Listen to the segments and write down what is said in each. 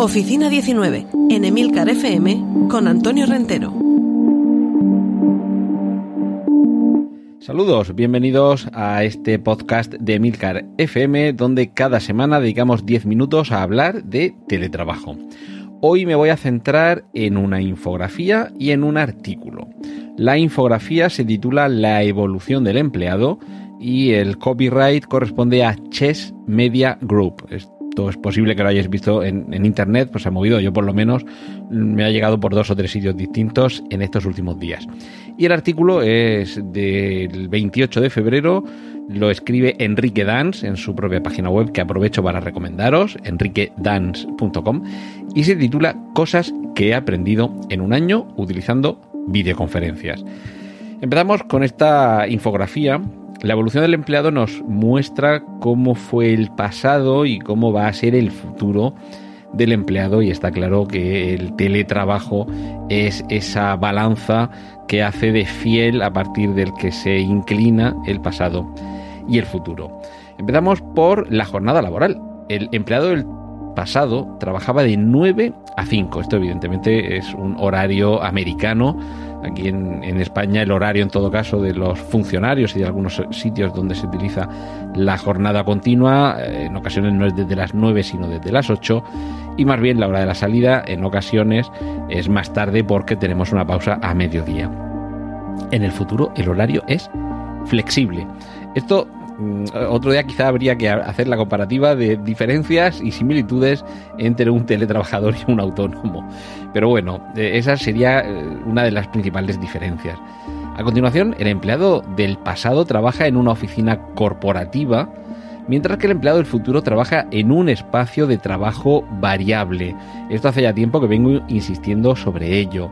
Oficina 19, en Emilcar FM, con Antonio Rentero. Saludos, bienvenidos a este podcast de Emilcar FM, donde cada semana dedicamos 10 minutos a hablar de teletrabajo. Hoy me voy a centrar en una infografía y en un artículo. La infografía se titula La evolución del empleado y el copyright corresponde a Chess Media Group es posible que lo hayáis visto en, internet, pues se ha movido, yo por lo menos me ha llegado por dos o tres sitios distintos en estos últimos días. Y el artículo es del 28 de febrero, lo escribe Enrique Dans en su propia página web que aprovecho para recomendaros, enriquedance.com, y se titula Cosas que he aprendido en un año utilizando videoconferencias. Empezamos con esta infografía la evolución del empleado nos muestra cómo fue el pasado y cómo va a ser el futuro del empleado y está claro que el teletrabajo es esa balanza que hace de fiel a partir del que se inclina el pasado y el futuro. Empezamos por la jornada laboral. El empleado del pasado trabajaba de 9 a 5. Esto evidentemente es un horario americano Aquí en, España el horario en todo caso de los funcionarios y de algunos sitios donde se utiliza la jornada continua, eh, en ocasiones no es desde las 9 sino desde las 8 y más bien la hora de la salida en ocasiones es más tarde porque tenemos una pausa a mediodía. En el futuro el horario es flexible. Esto otro día quizá habría que hacer la comparativa de diferencias y similitudes entre un teletrabajador y un autónomo. Pero bueno, eh, esa sería eh, una de las principales diferencias. A continuación, el empleado del pasado trabaja en una oficina corporativa, mientras que el empleado del futuro trabaja en un espacio de trabajo variable. Esto hace ya tiempo que vengo insistiendo sobre ello.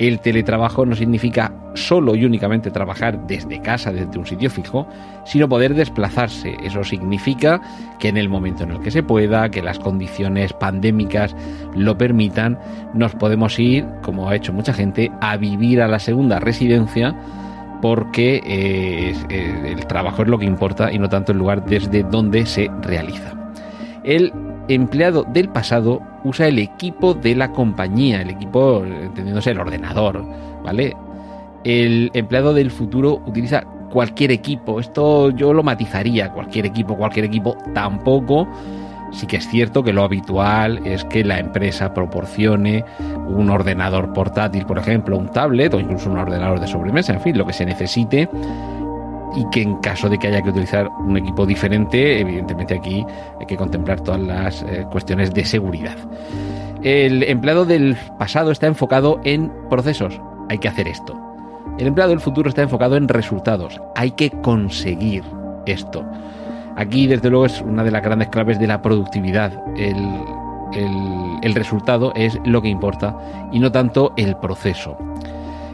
El teletrabajo no significa solo y únicamente trabajar desde casa, desde un sitio fijo, sino poder desplazarse. Eso significa que en el momento en el que se pueda, que las condiciones pandémicas lo permitan, nos podemos ir, como ha hecho mucha gente, a vivir a la segunda residencia porque eh, eh, el trabajo es lo que importa y no tanto el lugar desde donde se realiza. El empleado del pasado usa el equipo de la compañía, el equipo entendiéndose el ordenador, ¿vale? El empleado del futuro utiliza cualquier equipo. Esto yo lo matizaría, cualquier equipo, cualquier equipo tampoco. Sí que es cierto que lo habitual es que la empresa proporcione un ordenador portátil, por ejemplo, un tablet o incluso un ordenador de sobremesa, en fin, lo que se necesite y que en caso de que haya que utilizar un equipo diferente, evidentemente aquí hay que contemplar todas las eh, cuestiones de seguridad. El empleado del pasado está enfocado en procesos, hay que hacer esto. El empleado del futuro está enfocado en resultados, hay que conseguir esto. Aquí, desde luego, es una de las grandes claves de la productividad. El, el resultado es lo que importa y no tanto el proceso.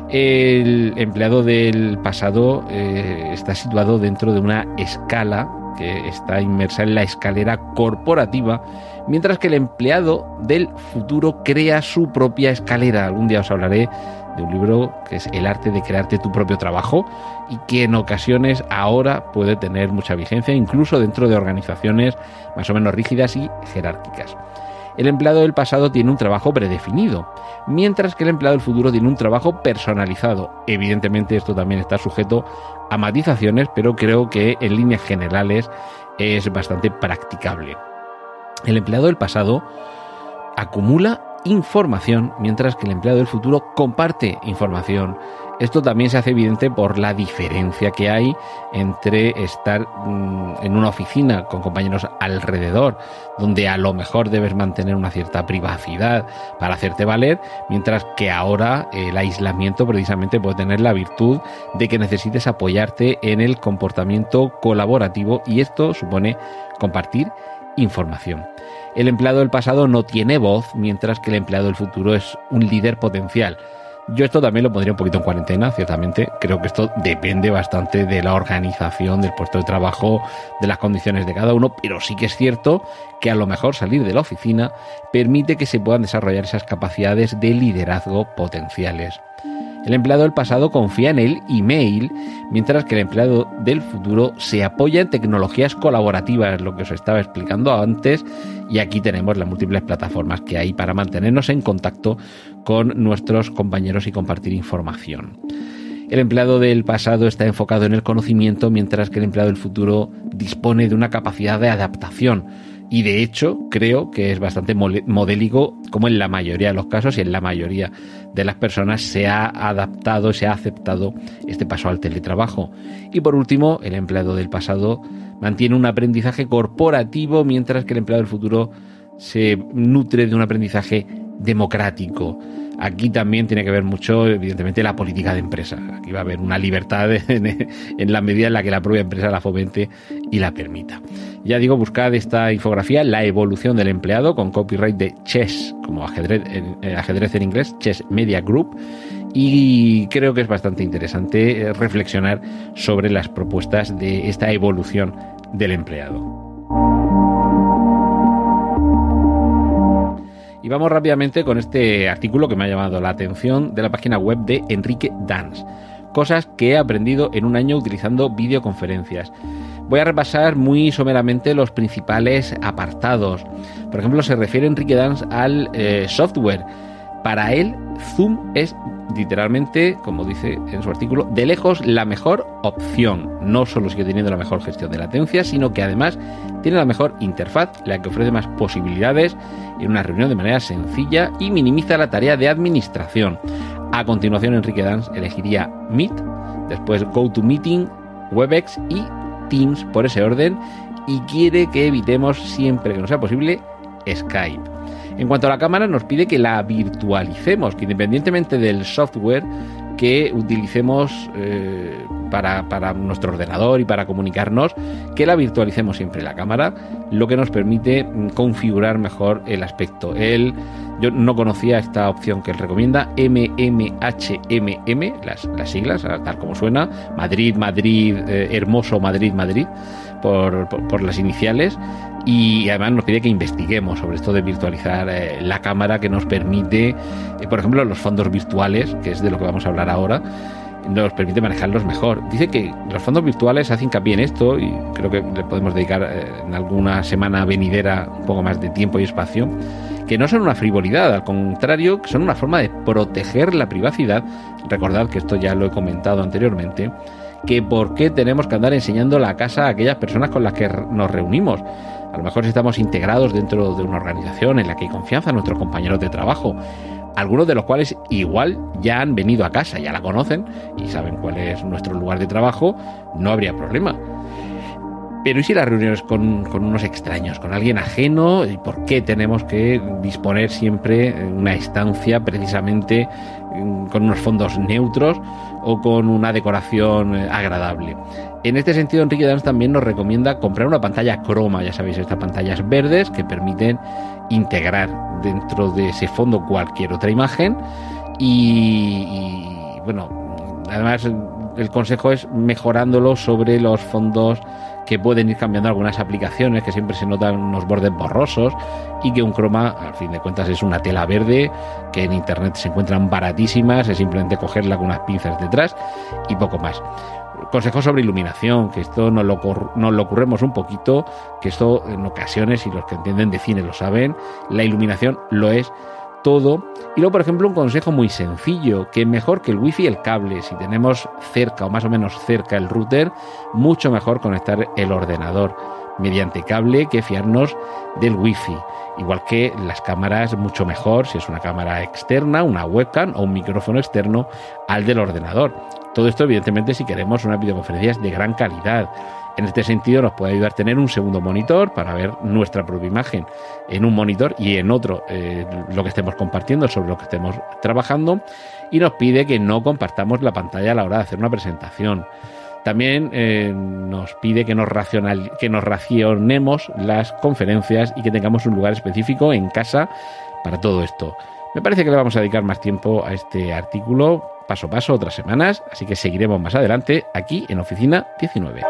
El empleado del pasado eh, está situado dentro de una escala que está inmersa en la escalera corporativa, mientras que el empleado del futuro crea su propia escalera. Algún día os hablaré de un libro que es El arte de crearte tu propio trabajo y que en ocasiones ahora puede tener mucha vigencia, incluso dentro de organizaciones más o menos rígidas y jerárquicas. El empleado del pasado tiene un trabajo predefinido, mientras que el empleado del futuro tiene un trabajo personalizado. Evidentemente esto también está sujeto a matizaciones, pero creo que en líneas generales es bastante practicable. El empleado del pasado acumula información, mientras que el empleado del futuro comparte información. Esto también se hace evidente por la diferencia que hay entre estar mm, en una oficina con compañeros alrededor, donde a lo mejor debes mantener una cierta privacidad para hacerte valer, mientras que ahora el aislamiento precisamente puede tener la virtud de que necesites apoyarte en el comportamiento colaborativo y esto supone compartir información. El empleado del pasado no tiene voz, mientras que el empleado del futuro es un líder potencial. Yo esto también lo pondría un poquito en cuarentena, ciertamente. Creo que esto depende bastante de la organización del puesto de trabajo, de las condiciones de cada uno, pero sí que es cierto que a lo mejor salir de la oficina permite que se puedan desarrollar esas capacidades de liderazgo potenciales. El empleado del pasado confía en el email, mientras que el empleado del futuro se apoya en tecnologías colaborativas, lo que os estaba explicando antes, y aquí tenemos las múltiples plataformas que hay para mantenernos en contacto con nuestros compañeros y compartir información. El empleado del pasado está enfocado en el conocimiento, mientras que el empleado del futuro dispone de una capacidad de adaptación y de hecho creo que es bastante modélico como en la mayoría de los casos y en la mayoría de las personas se ha adaptado, se ha aceptado este paso al teletrabajo. Y por último, el empleado del pasado mantiene un aprendizaje corporativo mientras que el empleado del futuro se nutre de un aprendizaje democrático. Aquí también tiene que ver mucho, evidentemente, la política de empresa. Aquí va a haber una libertad en, la medida en la que la propia empresa la fomente y la permita. Ya digo, buscad esta infografía, la evolución del empleado, con copyright de Chess, como ajedrez en, eh, ajedrez en inglés, Chess Media Group. Y creo que es bastante interesante eh, reflexionar sobre las propuestas de esta evolución del empleado. Y vamos rápidamente con este artículo que me ha llamado la atención de la página web de Enrique Dance. Cosas que he aprendido en un año utilizando videoconferencias. Voy a repasar muy someramente los principales apartados. Por ejemplo, se refiere Enrique Dance al eh, software. Para él, Zoom es literalmente, como dice en su artículo, de lejos la mejor opción. No solo sigue teniendo la mejor gestión de latencia, sino que además tiene la mejor interfaz, la que ofrece más posibilidades en una reunión de manera sencilla y minimiza la tarea de administración. A continuación, Enrique Dance elegiría Meet, después GoToMeeting, Webex y Teams por ese orden y quiere que evitemos siempre que no sea posible Skype. En cuanto a la cámara, nos pide que la virtualicemos, que independientemente del software que utilicemos eh, para, nuestro ordenador y para comunicarnos, que la virtualicemos siempre la cámara, lo que nos permite mm, configurar mejor el aspecto. Él, yo no conocía esta opción que él recomienda, MMHMM, las, las siglas, tal como suena, Madrid, Madrid, eh, hermoso Madrid, Madrid, por, por las iniciales. Y además nos pide que investiguemos sobre esto de virtualizar eh, la cámara que nos permite, eh, por ejemplo, los fondos virtuales, que es de lo que vamos a hablar ahora, nos permite manejarlos mejor. Dice que los fondos virtuales hacen hincapié en esto y creo que le podemos dedicar en alguna semana venidera un poco más de tiempo y espacio, que no son una frivolidad, al contrario, son una forma de proteger la privacidad. Recordad que esto ya lo he comentado anteriormente que por qué tenemos que andar enseñando la casa a aquellas personas con las que nos reunimos. A lo mejor si estamos integrados dentro de una organización en la que hay confianza nuestros compañeros de trabajo, algunos de los cuales igual ya han venido a casa, ya la conocen y saben cuál es nuestro lugar de trabajo, no habría problema. Pero ¿y si las reuniones con, unos extraños, con alguien ajeno? ¿Y por qué tenemos que disponer siempre una estancia precisamente mm, con unos fondos neutros o con una decoración eh, agradable? En este sentido, Enrique Dans también nos recomienda comprar una pantalla croma, ya sabéis, estas pantallas verdes que permiten integrar dentro de ese fondo cualquier otra imagen y, bueno, además el consejo es mejorándolo sobre los fondos que pueden ir cambiando algunas aplicaciones que siempre se notan unos bordes borrosos y que un croma al fin de cuentas es una tela verde que en internet se encuentran baratísimas es simplemente cogerla con unas pinzas detrás y poco más. Consejos sobre iluminación, que esto nos lo, nos lo un poquito, que esto en ocasiones, y los que entienden de cine lo saben, la iluminación lo es todo. Y luego, por ejemplo, un consejo muy sencillo, que mejor que el wifi el cable, si tenemos cerca o más o menos cerca el router, mucho mejor conectar el ordenador mediante cable que fiarnos del wifi. Igual que las cámaras, mucho mejor si es una cámara externa, una webcam o un micrófono externo al del ordenador. Todo esto, evidentemente, si queremos unas videoconferencias de gran calidad. En este sentido, nos puede ayudar tener un segundo monitor para ver nuestra propia imagen en un monitor y en otro eh, lo que estemos compartiendo sobre lo que estemos trabajando. Y nos pide que no compartamos la pantalla a la hora de hacer una presentación. También eh, nos pide que nos, racional, que nos racionemos las conferencias y que tengamos un lugar específico en casa para todo esto. Me parece que le vamos a dedicar más tiempo a este artículo paso a paso otras semanas, así que seguiremos más adelante aquí en Oficina 19.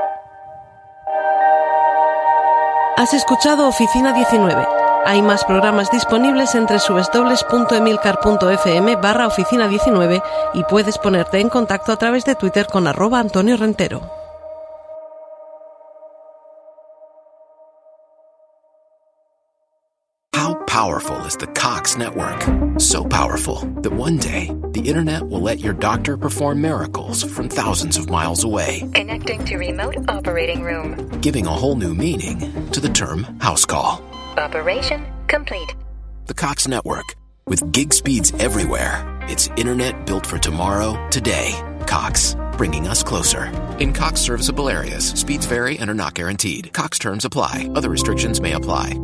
Has escuchado Oficina 19. Hay más programas disponibles entre subesdobles.emilcar.fm barra oficina 19 y puedes ponerte en contacto a través de Twitter con arroba Antonio Rentero. How powerful is the Cox network? So powerful that one day the internet will let your doctor perform miracles from thousands of miles away. Connecting to remote operating room. Giving a whole new meaning to the term house call. Operation complete. The Cox network. With gig speeds everywhere. It's internet built for tomorrow, today. Cox, bringing us closer. In Cox serviceable areas, speeds vary and are not guaranteed. Cox terms apply. Other restrictions may apply.